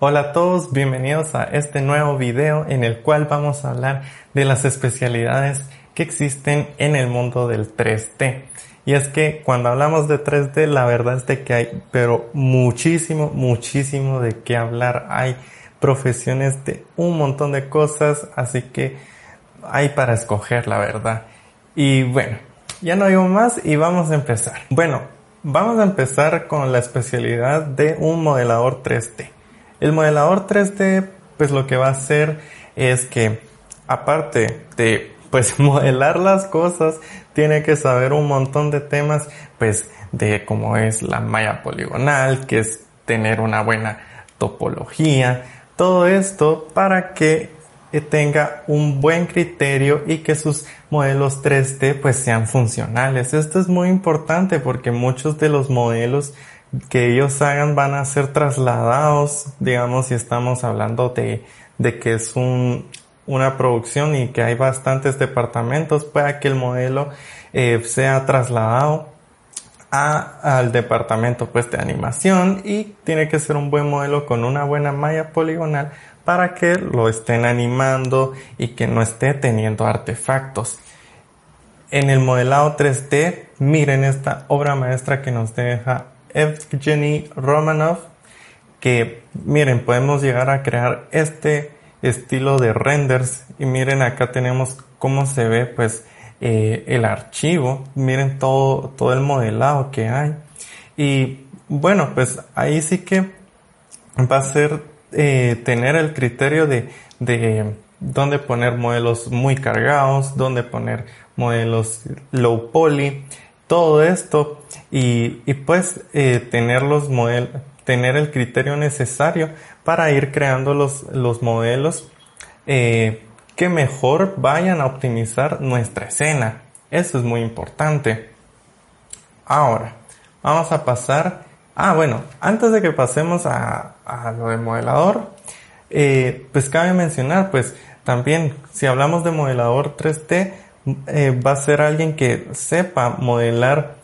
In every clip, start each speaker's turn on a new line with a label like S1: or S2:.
S1: Hola a todos, bienvenidos a este nuevo video en el cual vamos a hablar de las especialidades que existen en el mundo del 3D. Y es que cuando hablamos de 3D la verdad es de que hay pero muchísimo, muchísimo de qué hablar. Hay profesiones de un montón de cosas, así que hay para escoger la verdad. Y bueno, ya no digo más y vamos a empezar. Bueno, vamos a empezar con la especialidad de un modelador 3D. El modelador 3D, pues lo que va a hacer es que, aparte de, pues modelar las cosas, tiene que saber un montón de temas, pues de cómo es la malla poligonal, que es tener una buena topología, todo esto para que tenga un buen criterio y que sus modelos 3D pues sean funcionales. Esto es muy importante porque muchos de los modelos que ellos hagan van a ser trasladados, digamos, si estamos hablando de, de que es un, una producción y que hay bastantes departamentos, para que el modelo eh, sea trasladado a, al departamento pues de animación y tiene que ser un buen modelo con una buena malla poligonal para que lo estén animando y que no esté teniendo artefactos. En el modelado 3D, miren esta obra maestra que nos deja Evgeny Romanov, que miren, podemos llegar a crear este estilo de renders. Y miren acá tenemos cómo se ve pues eh, el archivo, miren todo, todo el modelado que hay. Y bueno pues ahí sí que va a ser eh, tener el criterio de, de dónde poner modelos muy cargados, dónde poner modelos low poly, todo esto y, y pues eh, tener los modelos, tener el criterio necesario para ir creando los, los modelos eh, que mejor vayan a optimizar nuestra escena. Eso es muy importante. Ahora, vamos a pasar. Ah, bueno, antes de que pasemos a, a lo del modelador, eh, pues cabe mencionar, pues también si hablamos de modelador 3D, eh, va a ser alguien que sepa modelar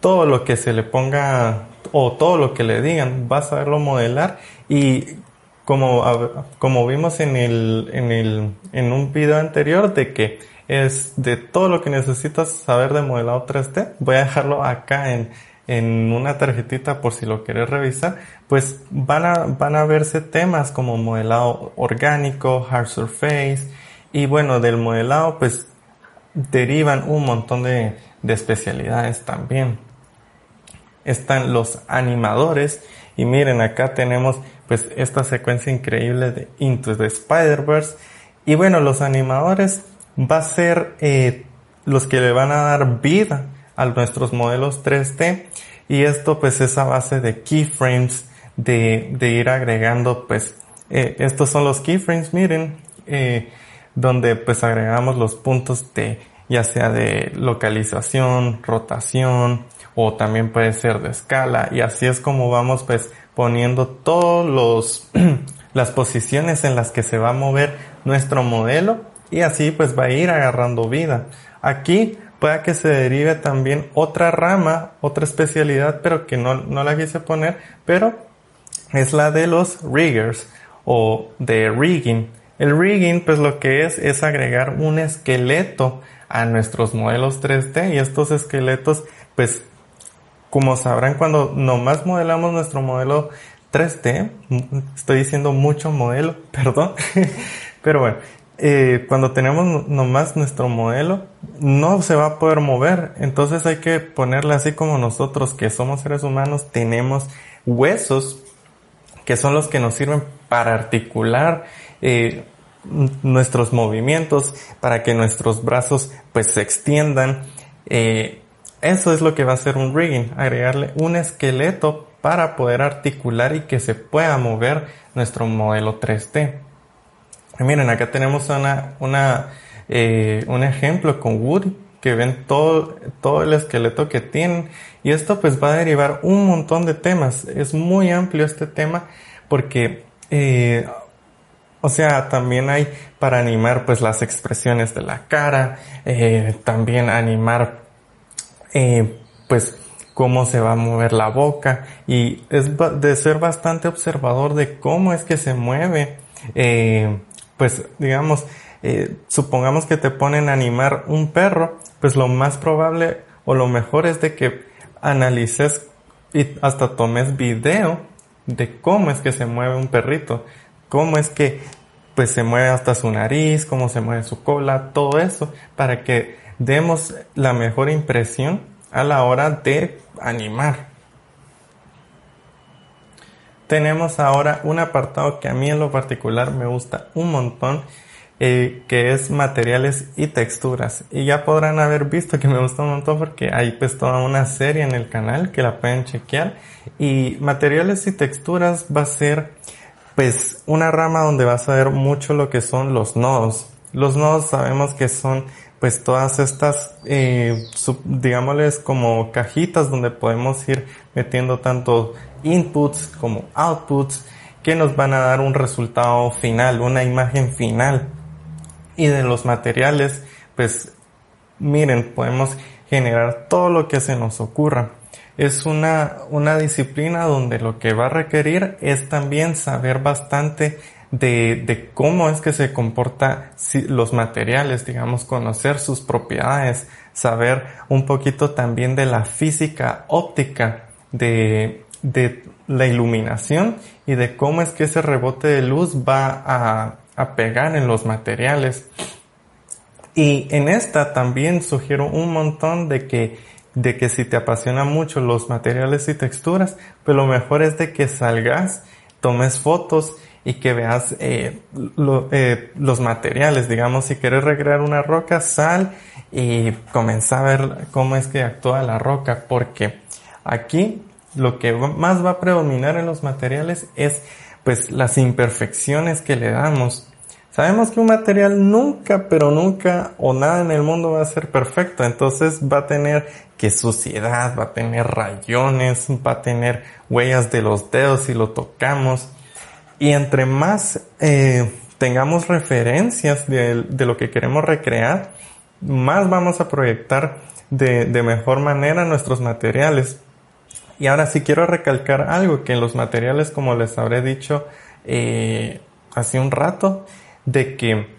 S1: todo lo que se le ponga o todo lo que le digan, va a saberlo modelar y como, como vimos en el, en el, en un video anterior de que es de todo lo que necesitas saber de modelado 3D, voy a dejarlo acá en, en una tarjetita por si lo quieres revisar, pues van a, van a verse temas como modelado orgánico, hard surface, y bueno, del modelado pues derivan un montón de, especialidades también. Están los animadores y miren acá tenemos pues esta secuencia increíble de Into the Spider-Verse y bueno los animadores va a ser eh, los que le van a dar vida a nuestros modelos 3D y esto pues es a base de keyframes de, de ir agregando pues eh, estos son los keyframes miren eh, donde pues agregamos los puntos de ya sea de localización, rotación o también puede ser de escala y así es como vamos pues poniendo todos los las posiciones en las que se va a mover nuestro modelo y así pues va a ir agarrando vida. Aquí puede que se derive también otra rama, otra especialidad, pero que no, no la quise poner, pero es la de los riggers o de rigging. El rigging, pues lo que es, es agregar un esqueleto a nuestros modelos 3D y estos esqueletos, pues, como sabrán cuando nomás modelamos nuestro modelo 3D, estoy diciendo mucho modelo, perdón, pero bueno, eh, cuando tenemos nomás nuestro modelo, no se va a poder mover. Entonces hay que ponerle así como nosotros, que somos seres humanos, tenemos huesos que son los que nos sirven para articular eh, nuestros movimientos, para que nuestros brazos pues se extiendan. Eh, eso es lo que va a hacer un rigging, agregarle un esqueleto para poder articular y que se pueda mover nuestro modelo 3D. miren, acá tenemos una, una, eh, un ejemplo con Woody, que ven todo, todo el esqueleto que tienen. Y esto pues va a derivar un montón de temas. Es muy amplio este tema porque, eh, o sea, también hay para animar pues las expresiones de la cara, eh, también animar eh, pues cómo se va a mover la boca y es de ser bastante observador de cómo es que se mueve. Eh, pues digamos, eh, supongamos que te ponen a animar un perro, pues lo más probable o lo mejor es de que analices y hasta tomes video de cómo es que se mueve un perrito, cómo es que pues se mueve hasta su nariz, cómo se mueve su cola, todo eso, para que demos la mejor impresión a la hora de animar. Tenemos ahora un apartado que a mí en lo particular me gusta un montón, eh, que es materiales y texturas. Y ya podrán haber visto que me gusta un montón porque hay pues toda una serie en el canal que la pueden chequear. Y materiales y texturas va a ser pues una rama donde vas a ver mucho lo que son los nodos. Los nodos sabemos que son pues todas estas, eh, digámosles como cajitas donde podemos ir metiendo tanto inputs como outputs que nos van a dar un resultado final, una imagen final. Y de los materiales, pues miren, podemos generar todo lo que se nos ocurra. Es una, una disciplina donde lo que va a requerir es también saber bastante de, de cómo es que se comporta los materiales, digamos, conocer sus propiedades, saber un poquito también de la física óptica de, de la iluminación y de cómo es que ese rebote de luz va a, a pegar en los materiales. Y en esta también sugiero un montón de que, de que si te apasiona mucho los materiales y texturas, pues lo mejor es de que salgas, tomes fotos y que veas eh, eh, los materiales. Digamos, si quieres recrear una roca, sal y comienza a ver cómo es que actúa la roca, porque aquí lo que más va a predominar en los materiales es pues las imperfecciones que le damos. Sabemos que un material nunca, pero nunca o nada en el mundo va a ser perfecto, entonces va a tener que suciedad, va a tener rayones, va a tener huellas de los dedos si lo tocamos, y entre más eh, tengamos referencias de, lo que queremos recrear, más vamos a proyectar de, mejor manera nuestros materiales. Y ahora sí quiero recalcar algo que en los materiales, como les habré dicho eh, hace un rato, de que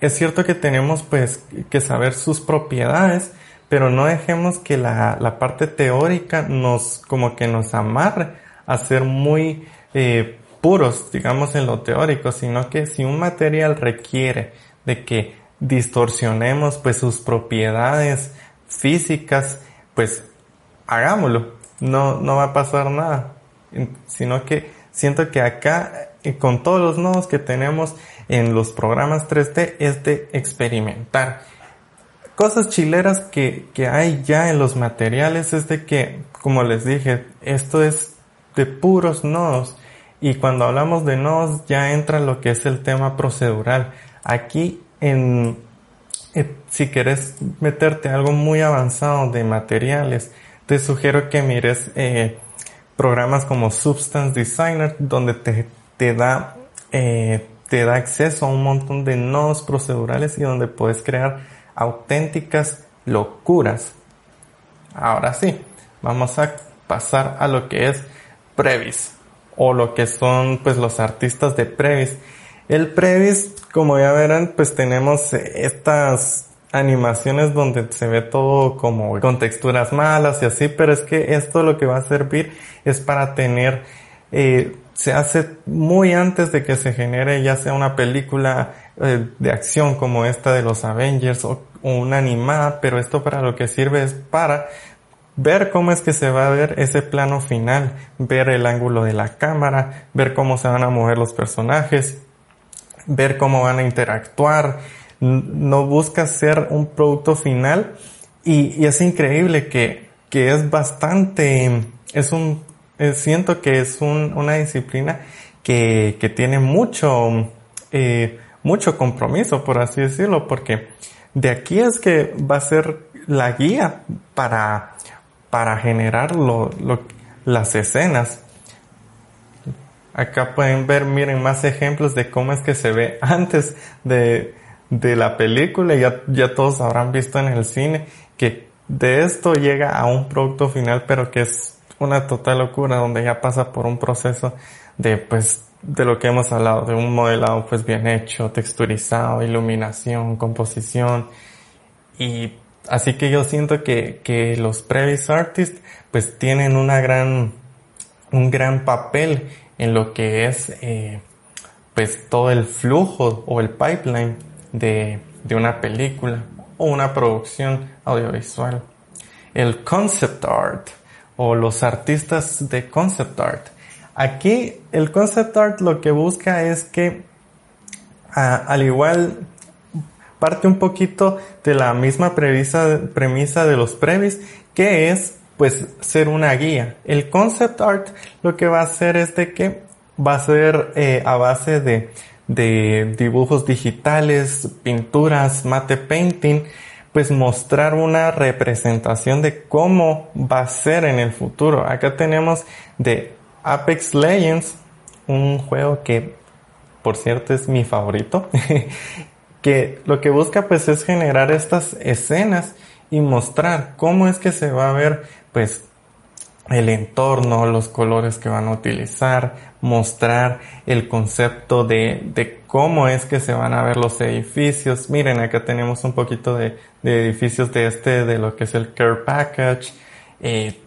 S1: es cierto que tenemos pues que saber sus propiedades, pero no dejemos que la, la parte teórica nos como que nos amarre a ser muy eh, puros, digamos, en lo teórico, sino que si un material requiere de que distorsionemos pues sus propiedades físicas, pues hagámoslo. No, no va a pasar nada. Sino que siento que acá, eh, con todos los nodos que tenemos en los programas 3D, es de experimentar. Cosas chileras que, que hay ya en los materiales es de que, como les dije, esto es de puros nodos y cuando hablamos de nodos ya entra lo que es el tema procedural. Aquí en, eh, si quieres meterte algo muy avanzado de materiales, te sugiero que mires eh, programas como Substance Designer donde te, te da eh, te da acceso a un montón de nodos procedurales y donde puedes crear auténticas locuras. Ahora sí, vamos a pasar a lo que es Previs o lo que son pues los artistas de Previs. El Previs, como ya verán, pues tenemos estas animaciones donde se ve todo como con texturas malas y así, pero es que esto lo que va a servir es para tener, eh, se hace muy antes de que se genere ya sea una película eh, de acción como esta de los Avengers o, o una animada, pero esto para lo que sirve es para ver cómo es que se va a ver ese plano final, ver el ángulo de la cámara, ver cómo se van a mover los personajes, ver cómo van a interactuar. No busca ser un producto final y, es increíble que, que, es bastante, es un, siento que es un, una disciplina que, que tiene mucho, eh, mucho compromiso, por así decirlo, porque de aquí es que va a ser la guía para para generar lo, las escenas. Acá pueden ver, miren, más ejemplos de cómo es que se ve antes de, de la película. Ya, ya todos habrán visto en el cine que de esto llega a un producto final, pero que es una total locura, donde ya pasa por un proceso de, pues, de lo que hemos hablado, de un modelado, pues, bien hecho, texturizado, iluminación, composición, y así que yo siento que, que los Previs Artists, pues, tienen una gran, un gran papel en lo que es, eh, pues, todo el flujo o el pipeline de, de una película o una producción audiovisual. El concept art o los artistas de concept art. Aquí el concept art lo que busca es que al igual parte un poquito de la misma premisa, premisa de los previs que es pues ser una guía. El concept art lo que va a hacer es de que va a ser eh, a base de de dibujos digitales, pinturas, mate painting, pues mostrar una representación de cómo va a ser en el futuro. Acá tenemos de Apex Legends, un juego que por cierto es mi favorito, que lo que busca pues es generar estas escenas y mostrar cómo es que se va a ver pues el entorno, los colores que van a utilizar, mostrar el concepto de, de, cómo es que se van a ver los edificios. Miren, acá tenemos un poquito de, de edificios de este, de lo que es el Care Package, eh,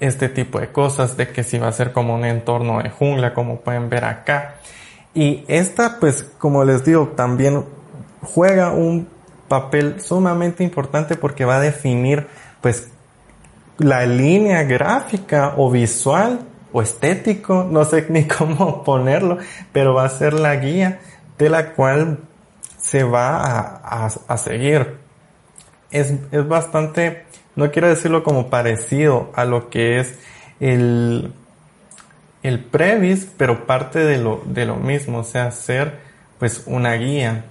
S1: este tipo de cosas, de que si va a ser como un entorno de jungla, como pueden ver acá. Y esta, pues, como les digo, también juega un papel sumamente importante porque va a definir, pues, la línea gráfica o visual o estético, no sé ni cómo ponerlo, pero va a ser la guía de la cual se va a, a, seguir. Es, es, bastante, no quiero decirlo como parecido a lo que es el, el previs, pero parte de lo, de lo mismo, o sea, ser pues una guía.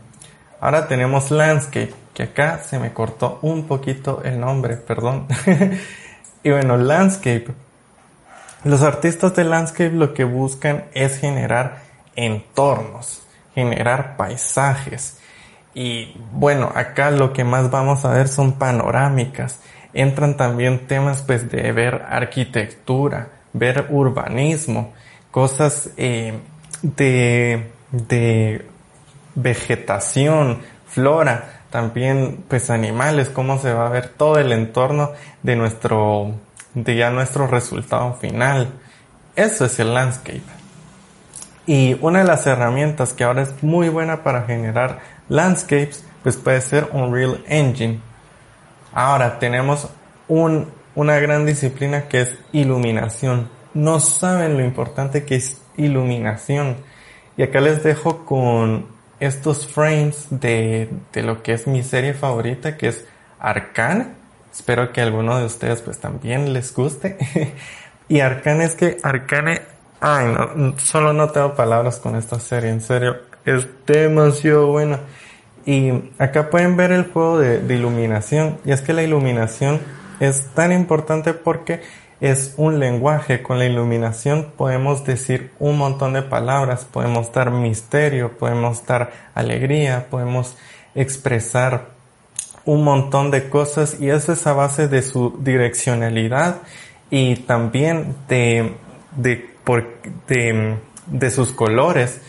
S1: Ahora tenemos landscape, que acá se me cortó un poquito el nombre, perdón. Y bueno, landscape. Los artistas de landscape lo que buscan es generar entornos, generar paisajes. Y bueno, acá lo que más vamos a ver son panorámicas. Entran también temas pues de ver arquitectura, ver urbanismo, cosas eh, de, de vegetación, flora, también pues animales, cómo se va a ver todo el entorno de nuestro, de ya nuestro resultado final. Eso es el landscape. Y una de las herramientas que ahora es muy buena para generar landscapes, pues puede ser Unreal Engine. Ahora tenemos un, una gran disciplina que es iluminación. No saben lo importante que es iluminación. Y acá les dejo con estos frames de, de lo que es mi serie favorita, que es Arcane. Espero que alguno de ustedes pues también les guste. y Arcane es que Arcane, ay no, solo no tengo palabras con esta serie, en serio, es demasiado buena. Y acá pueden ver el juego de, iluminación. Y es que la iluminación es tan importante porque es un lenguaje. Con la iluminación podemos decir un montón de palabras, podemos dar misterio, podemos dar alegría, podemos expresar un montón de cosas y eso es a base de su direccionalidad y también de, de, por, de, de sus colores.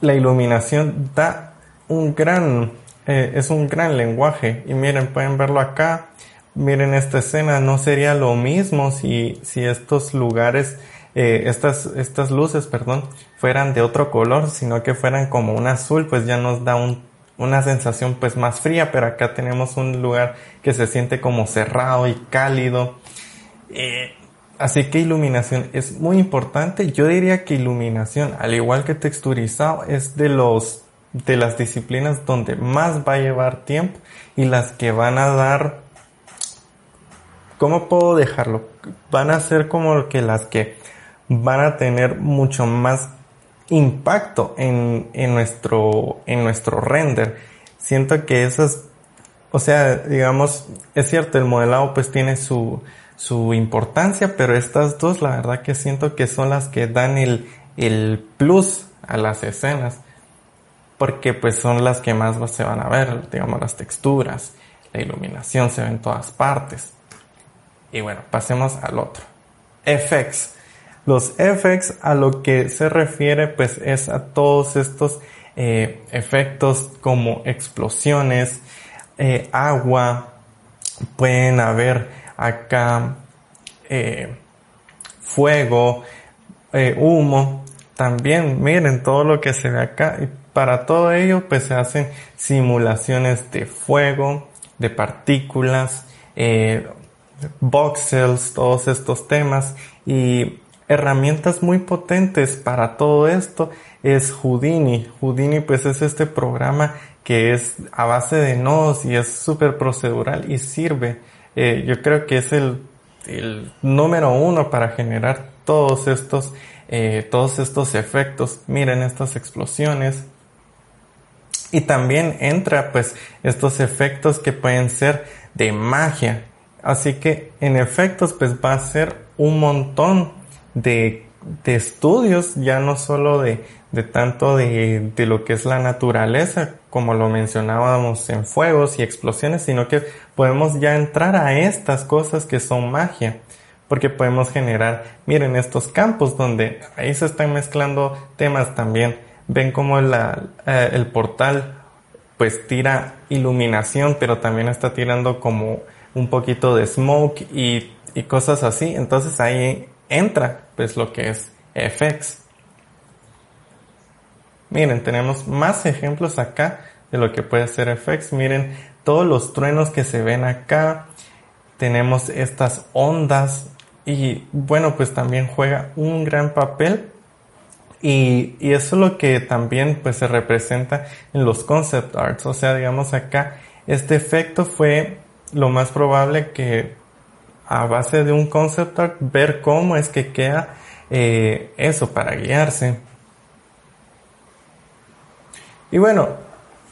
S1: La iluminación da un gran, eh, es un gran lenguaje y miren, pueden verlo acá miren esta escena, no sería lo mismo si, si estos lugares, eh, estas, estas luces, perdón, fueran de otro color, sino que fueran como un azul, pues ya nos da un, una sensación pues más fría, pero acá tenemos un lugar que se siente como cerrado y cálido. Eh, así que iluminación es muy importante. Yo diría que iluminación, al igual que texturizado, es de los de las disciplinas donde más va a llevar tiempo y las que van a dar ¿Cómo puedo dejarlo? Van a ser como que las que van a tener mucho más impacto en, en, nuestro, en nuestro render. Siento que esas, o sea, digamos, es cierto, el modelado pues tiene su, su importancia, pero estas dos la verdad que siento que son las que dan el, el plus a las escenas, porque pues son las que más se van a ver, digamos, las texturas, la iluminación se ve en todas partes. Y bueno, pasemos al otro. FX. Los FX a lo que se refiere pues es a todos estos eh, efectos como explosiones, eh, agua, pueden haber acá eh, fuego, humo, también miren todo lo que se ve acá y para todo ello pues se hacen simulaciones de fuego, de partículas, voxels, todos estos temas y herramientas muy potentes para todo esto es Houdini. Houdini pues es este programa que es a base de nodos y es súper procedural y sirve. Eh, yo creo que es el, número uno para generar todos estos, eh, todos estos efectos. Miren estas explosiones. Y también entra pues estos efectos que pueden ser de magia. Así que en efectos pues va a ser un montón de, de estudios, ya no solo de, de tanto de, de, lo que es la naturaleza, como lo mencionábamos en fuegos y explosiones, sino que podemos ya entrar a estas cosas que son magia, porque podemos generar, miren estos campos donde ahí se están mezclando temas también, ven como eh, el portal pues tira iluminación, pero también está tirando como un poquito de smoke y, y cosas así, entonces ahí entra pues lo que es FX. Miren, tenemos más ejemplos acá de lo que puede ser FX. Miren todos los truenos que se ven acá. Tenemos estas ondas y bueno, pues también juega un gran papel. Y, y eso es lo que también pues se representa en los concept arts. O sea, digamos acá, este efecto fue lo más probable que a base de un concept art ver cómo es que queda eh, eso para guiarse. Y bueno,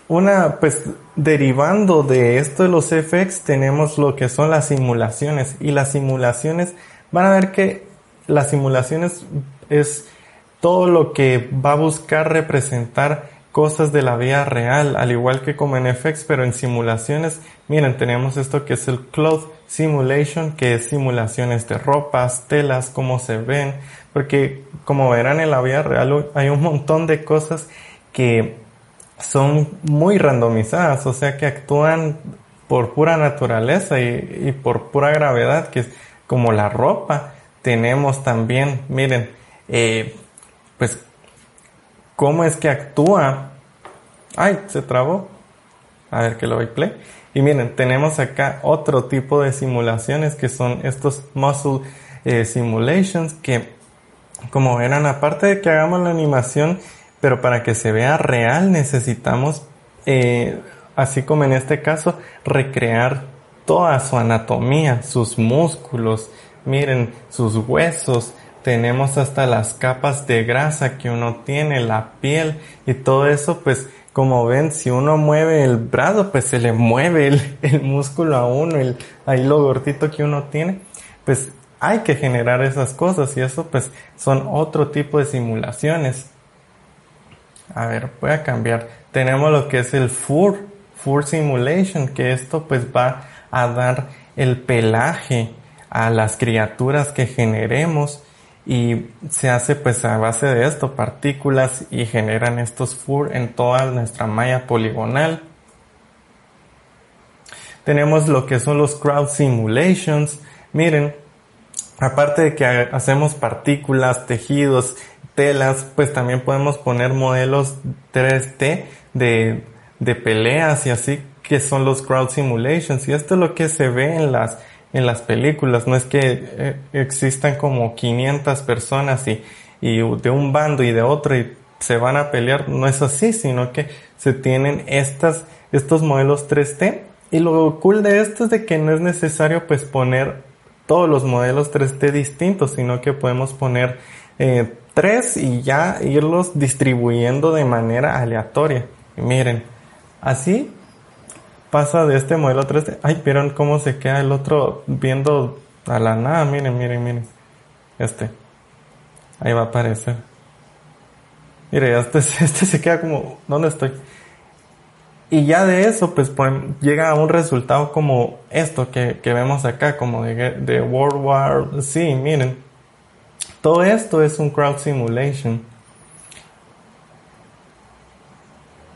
S1: una, pues derivando de esto de los FX tenemos lo que son las simulaciones y las simulaciones van a ver que las simulaciones es todo lo que va a buscar representar cosas de la vida real, al igual que como en FX, pero en simulaciones, miren, tenemos esto que es el Cloth Simulation, que es simulaciones de ropas, telas, cómo se ven, porque como verán en la vida real hay un montón de cosas que son muy randomizadas, o sea que actúan por pura naturaleza y, por pura gravedad, que como la ropa. Tenemos también, miren, eh, pues, cómo es que actúa. Ay, se trabó. A ver que lo voy play. Y miren, tenemos acá otro tipo de simulaciones que son estos muscle eh, simulations que, como verán, aparte de que hagamos la animación, pero para que se vea real necesitamos, eh, así como en este caso, recrear toda su anatomía, sus músculos, miren, sus huesos, tenemos hasta las capas de grasa que uno tiene, la piel y todo eso, pues como ven, si uno mueve el brazo, pues se le mueve el, músculo a uno, el, ahí lo gordito que uno tiene, pues hay que generar esas cosas y eso pues son otro tipo de simulaciones. A ver, voy a cambiar. Tenemos lo que es el FUR, FUR Simulation, que esto pues va a dar el pelaje a las criaturas que generemos y se hace pues a base de esto, partículas y generan estos FUR en toda nuestra malla poligonal. Tenemos lo que son los crowd simulations. Miren, aparte de que hacemos partículas, tejidos telas, pues también podemos poner modelos 3D de, de peleas y así que son los crowd simulations. Y esto es lo que se ve en las en las películas. No es que eh, existan como 500 personas y, y de un bando y de otro y se van a pelear. No es así sino que se tienen estas estos modelos 3D y lo cool de esto es de que no es necesario pues poner todos los modelos 3D distintos sino que podemos poner eh, tres y ya irlos distribuyendo de manera aleatoria. miren, así pasa de este modelo 3D. Ay, vieron cómo se queda el otro viendo a la nada. Miren, miren, miren. Este. Ahí va a aparecer. Mire, este, este se queda como, ¿dónde estoy? Y ya de eso, pues, pues llega a un resultado como esto que, que vemos acá, como de, World War C, miren. Todo esto es un crowd simulation.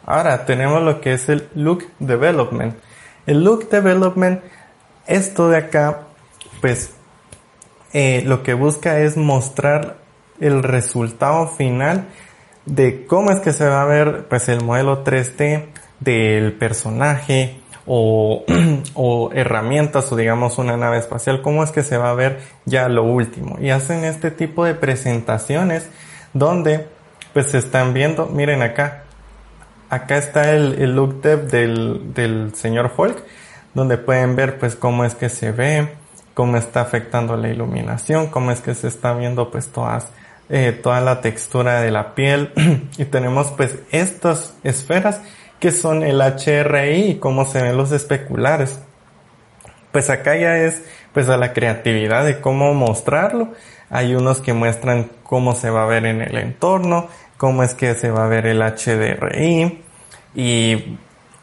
S1: Ahora tenemos lo que es el look development. El look development, esto de acá, pues eh, lo que busca es mostrar el resultado final de cómo es que se va a ver pues el modelo 3D del personaje o, o, herramientas o digamos una nave espacial, cómo es que se va a ver ya lo último. Y hacen este tipo de presentaciones donde pues se están viendo, miren acá, acá está el, look dev del, del señor Folk, donde pueden ver pues cómo es que se ve, cómo está afectando la iluminación, cómo es que se está viendo pues todas, eh, toda la textura de la piel y tenemos pues estas esferas que son el HRI y cómo se ven los especulares. Pues acá ya es pues a la creatividad de cómo mostrarlo. Hay unos que muestran cómo se va a ver en el entorno, cómo es que se va a ver el HDRI y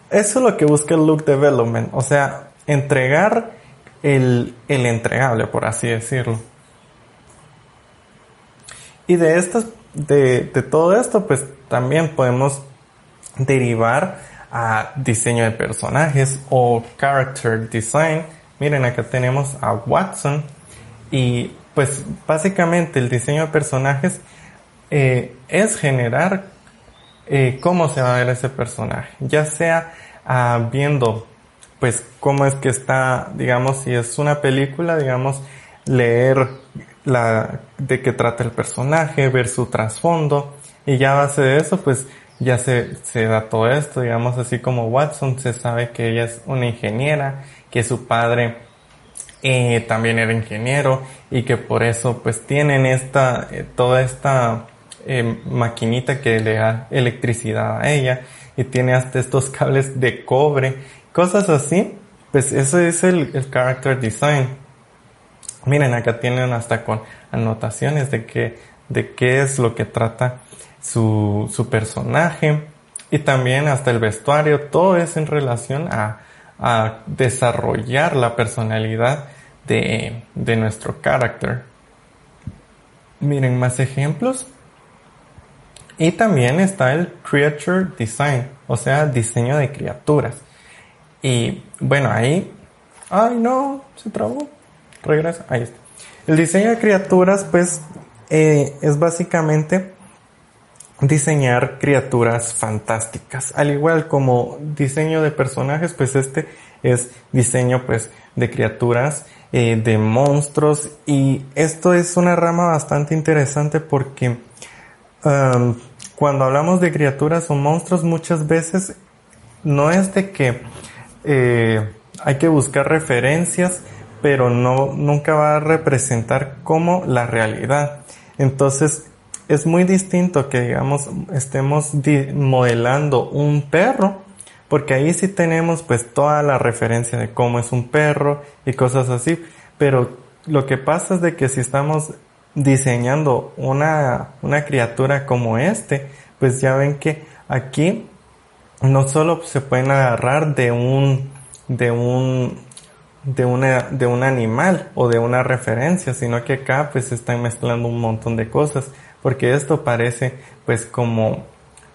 S1: eso es lo que busca el look development, o sea, entregar el, el entregable, por así decirlo. Y de estas, de, de todo esto, pues también podemos derivar a diseño de personajes o character design. Miren, acá tenemos a Watson y pues básicamente el diseño de personajes eh, es generar eh, cómo se va a ver ese personaje, ya sea ah, viendo pues cómo es que está, digamos, si es una película, digamos, leer la, de qué trata el personaje, ver su trasfondo, y ya a base de eso, pues ya se, se da todo esto, digamos, así como Watson se sabe que ella es una ingeniera, que su padre eh, también era ingeniero y que por eso pues tienen esta, eh, toda esta eh, maquinita que le da electricidad a ella y tiene hasta estos cables de cobre, cosas así, pues eso es el, el character design. Miren, acá tienen hasta con anotaciones de que, de qué es lo que trata su, su personaje y también hasta el vestuario, todo es en relación a, a desarrollar la personalidad de, de nuestro carácter. Miren más ejemplos. Y también está el Creature Design, o sea, diseño de criaturas. Y bueno, ahí... Ay, no, se trabó. Regresa, ahí está. El diseño de criaturas, pues, eh, es básicamente diseñar criaturas fantásticas. Al igual como diseño de personajes, pues este es diseño, pues, de criaturas, eh, de monstruos. Y esto es una rama bastante interesante porque um, cuando hablamos de criaturas o monstruos muchas veces no es de que eh, hay que buscar referencias, pero no, nunca va a representar como la realidad. Entonces, es muy distinto que, digamos, estemos modelando un perro, porque ahí sí tenemos pues toda la referencia de cómo es un perro y cosas así, pero lo que pasa es de que si estamos diseñando una, una criatura como este, pues ya ven que aquí no solo se pueden agarrar de un, de un, de una, de un animal o de una referencia, sino que acá pues se están mezclando un montón de cosas, porque esto parece pues como,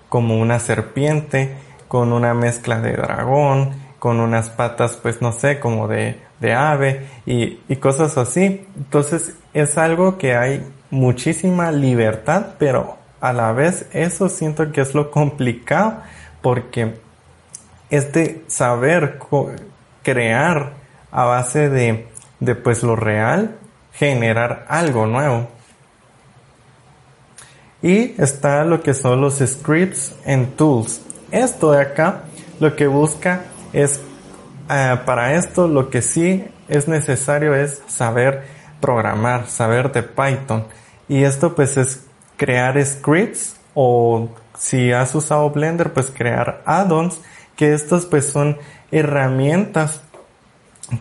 S1: como una serpiente con una mezcla de dragón, con unas patas pues no sé, como de, de ave y, y cosas así. Entonces es algo que hay muchísima libertad, pero a la vez eso siento que es lo complicado porque es de saber crear a base de, de pues lo real, generar algo nuevo. Y está lo que son los scripts and tools. Esto de acá lo que busca es, eh, para esto lo que sí es necesario es saber programar, saber de Python. Y esto pues es crear scripts o si has usado Blender pues crear add-ons que estos pues son herramientas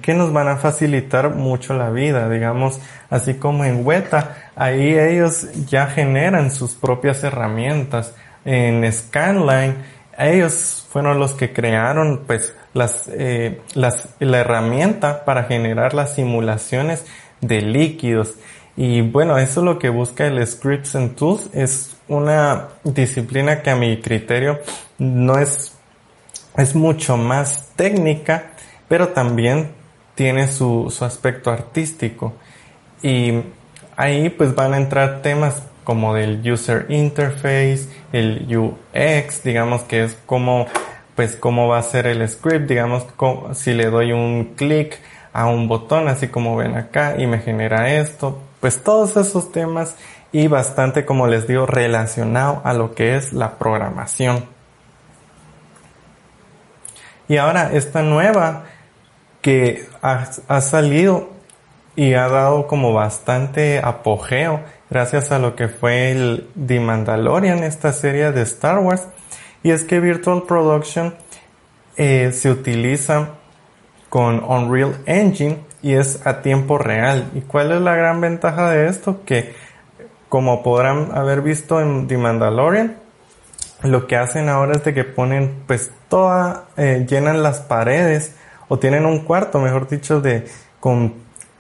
S1: que nos van a facilitar mucho la vida, digamos, así como en Weta, ahí ellos ya generan sus propias herramientas. En Scanline ellos fueron los que crearon pues eh, las, la herramienta para generar las simulaciones de líquidos. Y bueno, eso es lo que busca el Scripts and Tools. Es una disciplina que a mi criterio no es, es mucho más técnica, pero también tiene su, su aspecto artístico. Y ahí pues van a entrar temas como del user interface, el UX, digamos que es como pues cómo va a ser el script, digamos si le doy un clic a un botón así como ven acá y me genera esto, pues todos esos temas y bastante como les digo relacionado a lo que es la programación. Y ahora esta nueva que ha, ha salido y ha dado como bastante apogeo gracias a lo que fue el The Mandalorian, esta serie de Star Wars. Y es que Virtual Production eh, se utiliza con Unreal Engine y es a tiempo real. ¿Y cuál es la gran ventaja de esto? Que como podrán haber visto en The Mandalorian, lo que hacen ahora es de que ponen pues toda, eh, llenan las paredes o tienen un cuarto, mejor dicho, de con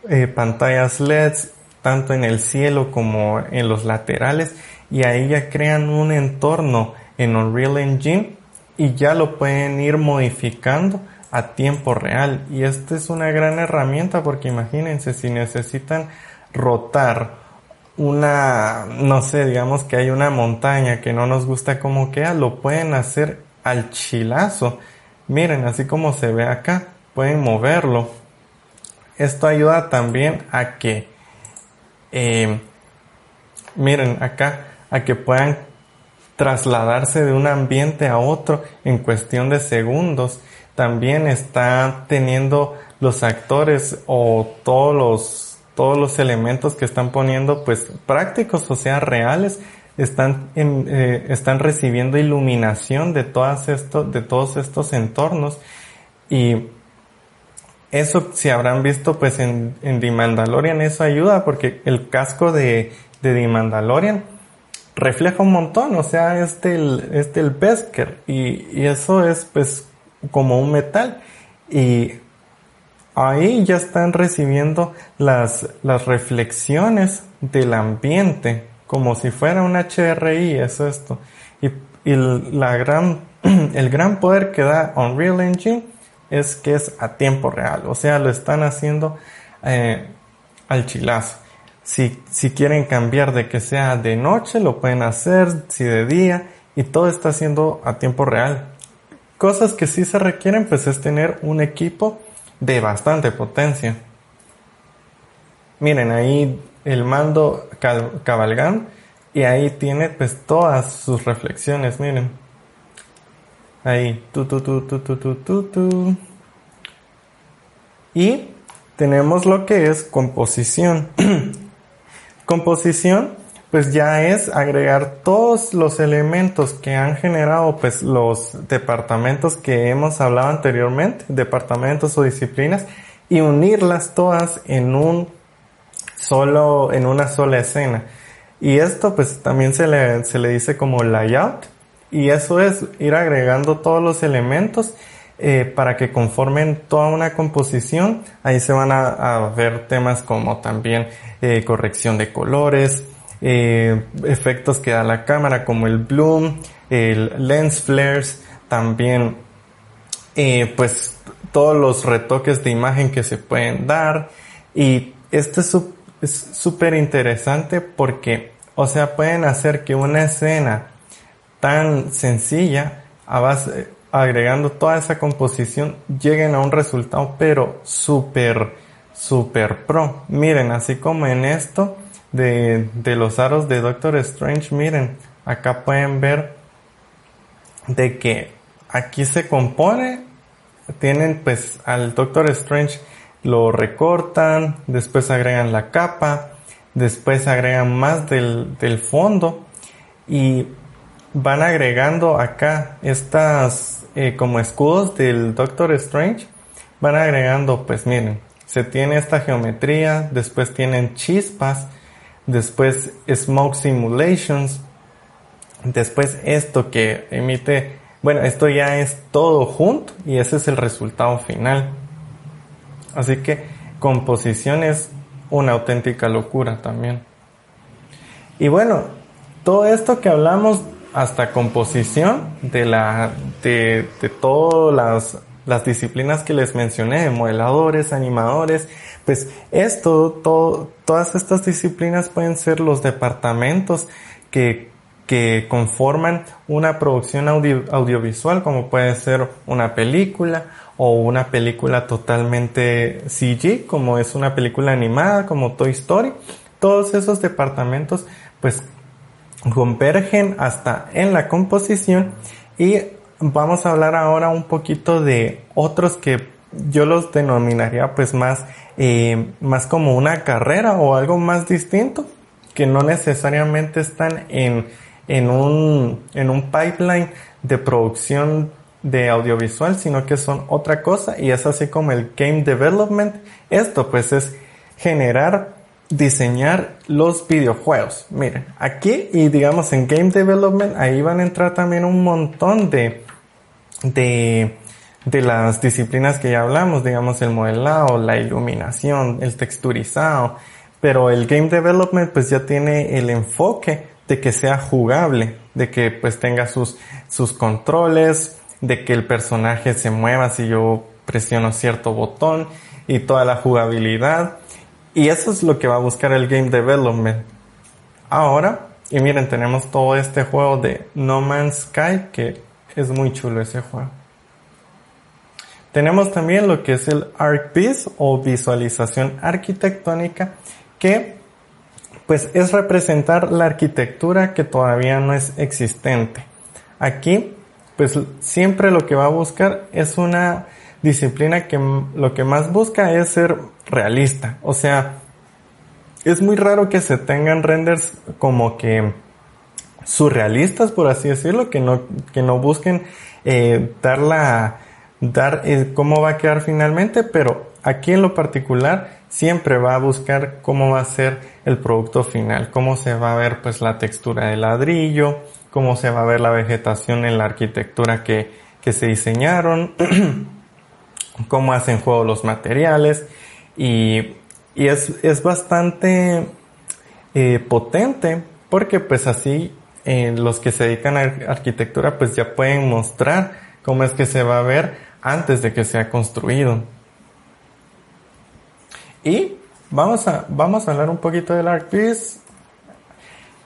S1: eh, pantallas LEDs tanto en el cielo como en los laterales y ahí ya crean un entorno en Unreal Engine y ya lo pueden ir modificando a tiempo real y esta es una gran herramienta porque imagínense si necesitan rotar una, no sé, digamos que hay una montaña que no nos gusta como queda, lo pueden hacer al chilazo. Miren, así como se ve acá, pueden moverlo. Esto ayuda también a que eh, miren acá, a que puedan trasladarse de un ambiente a otro en cuestión de segundos. También está teniendo los actores o todos los, todos los elementos que están poniendo pues prácticos, o sea, reales, están, eh, están recibiendo iluminación de, todas esto, de todos estos entornos y eso si habrán visto pues en, en The Mandalorian eso ayuda porque el casco de, de The Mandalorian refleja un montón, o sea, este el, este el Beskar y, y eso es pues como un metal y ahí ya están recibiendo las, las reflexiones del ambiente como si fuera un HRI, es esto. Y, y la gran, el gran poder que da Unreal Engine es que es a tiempo real, o sea, lo están haciendo eh, al chilazo. Si, si quieren cambiar de que sea de noche, lo pueden hacer, si de día, y todo está haciendo a tiempo real. Cosas que sí se requieren, pues es tener un equipo de bastante potencia. Miren, ahí el mando cabalgan y ahí tiene pues todas sus reflexiones, miren. Ahí, tu, tu, tu, tu, tu, tu, tu, tu. Y tenemos lo que es composición. composición, pues ya es agregar todos los elementos que han generado, pues los departamentos que hemos hablado anteriormente, departamentos o disciplinas, y unirlas todas en un solo, en una sola escena. Y esto pues también se le, se le dice como layout y eso es ir agregando todos los elementos eh, para que conformen toda una composición. Ahí se van a, ver temas como también eh, corrección de colores, eh, efectos que da la cámara como el bloom, el lens flares, también pues todos los retoques de imagen que se pueden dar y esto es súper interesante porque o sea pueden hacer que una escena tan sencilla, a base, agregando toda esa composición, lleguen a un resultado pero súper, súper pro. Miren, así como en esto de, de los aros de Doctor Strange, miren, acá pueden ver de que aquí se compone, tienen pues al Doctor Strange lo recortan, después agregan la capa, después agregan más del, del fondo y van agregando acá estas eh, como escudos del Doctor Strange. Van agregando, pues miren, se tiene esta geometría, después tienen chispas, después smoke simulations, después esto que emite Bueno, esto ya es todo junto y ese es el resultado final. Así que composición es una auténtica locura también. Y bueno, todo esto que hablamos hasta composición de la de, de todas las, las disciplinas que les mencioné, modeladores, animadores, pues esto, todo, todas estas disciplinas pueden ser los departamentos que, que conforman una producción audiovisual, como puede ser una película o una película totalmente CG, como es una película animada, como Toy Story. Todos esos departamentos, pues, convergen hasta en la composición y vamos a hablar ahora un poquito de otros que yo los denominaría pues más, eh, más como una carrera o algo más distinto, que no necesariamente están en, en, un, en un pipeline de producción de audiovisual, sino que son otra cosa y es así como el game development. Esto pues es generar, diseñar los videojuegos. Miren, aquí y digamos en game development, ahí van a entrar también un montón de, de, de las disciplinas que ya hablamos, digamos el modelado, la iluminación, el texturizado, pero el game development pues ya tiene el enfoque de que sea jugable, de que pues tenga sus, sus controles, de que el personaje se mueva si yo presiono cierto botón y toda la jugabilidad. Y eso es lo que va a buscar el game development. Ahora, y miren, tenemos todo este juego de No Man's Sky que es muy chulo ese juego. Tenemos también lo que es el ArcPiece o visualización arquitectónica que pues es representar la arquitectura que todavía no es existente. Aquí pues siempre lo que va a buscar es una disciplina que lo que más busca es ser realista. O sea, es muy raro que se tengan renders como que surrealistas, por así decirlo, que no, que no busquen eh, dar la, dar eh, cómo va a quedar finalmente, pero aquí en lo particular siempre va a buscar cómo va a ser el producto final, cómo se va a ver pues la textura del ladrillo, cómo se va a ver la vegetación en la arquitectura que, que se diseñaron, cómo hacen juego los materiales y, y es, es, bastante eh, potente porque pues así eh, los que se dedican a arquitectura pues ya pueden mostrar cómo es que se va a ver antes de que sea construido. Y vamos a, vamos a hablar un poquito del ArcPiece.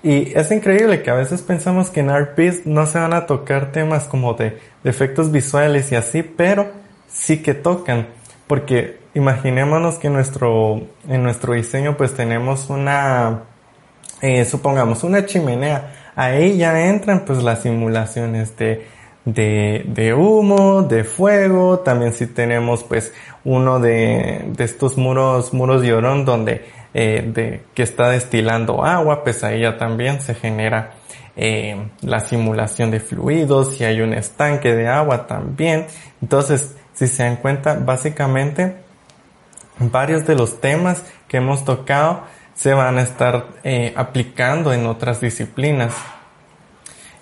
S1: Y es increíble que a veces pensamos que en ArcPiece no se van a tocar temas como de, efectos visuales y así, pero sí que tocan. Porque imaginémonos que nuestro, en nuestro diseño pues tenemos una, eh, supongamos una chimenea. Ahí ya entran pues las simulaciones de de, de, humo, de fuego, también si tenemos pues uno de, de estos muros, muros de orón donde eh, de, que está destilando agua, pues ahí ya también se genera eh, la simulación de fluidos, si hay un estanque de agua también. Entonces, si se dan cuenta, básicamente varios de los temas que hemos tocado se van a estar eh, aplicando en otras disciplinas.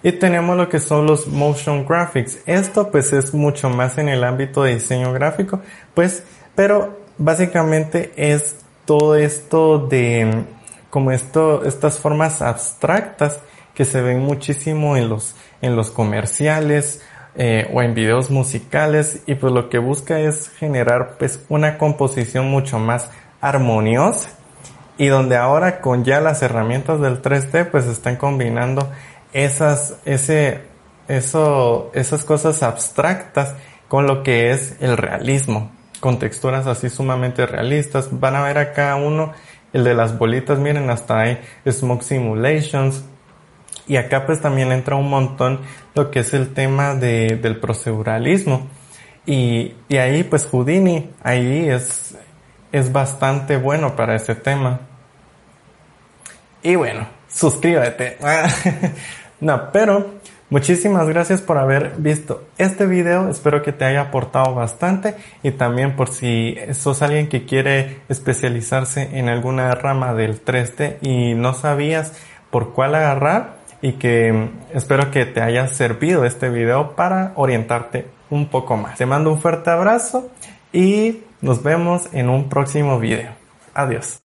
S1: Y tenemos lo que son los motion graphics. Esto pues es mucho más en el ámbito de diseño gráfico, pues, pero básicamente es todo esto de como esto, estas formas abstractas que se ven muchísimo en los, en los comerciales eh, o en videos musicales y pues lo que busca es generar pues una composición mucho más armoniosa y donde ahora con ya las herramientas del 3D pues están combinando esas, ese, eso, esas cosas abstractas con lo que es el realismo, con texturas así sumamente realistas. Van a ver acá uno, el de las bolitas, miren, hasta hay Smoke Simulations. Y acá pues también entra un montón lo que es el tema de, del proceduralismo. Y, y ahí pues Houdini, ahí es, es bastante bueno para ese tema. Y bueno, suscríbete. No, pero muchísimas gracias por haber visto este video. Espero que te haya aportado bastante y también por si sos alguien que quiere especializarse en alguna rama del 3D y no sabías por cuál agarrar, y que espero que te haya servido este video para orientarte un poco más. Te mando un fuerte abrazo y nos vemos en un próximo video. Adiós.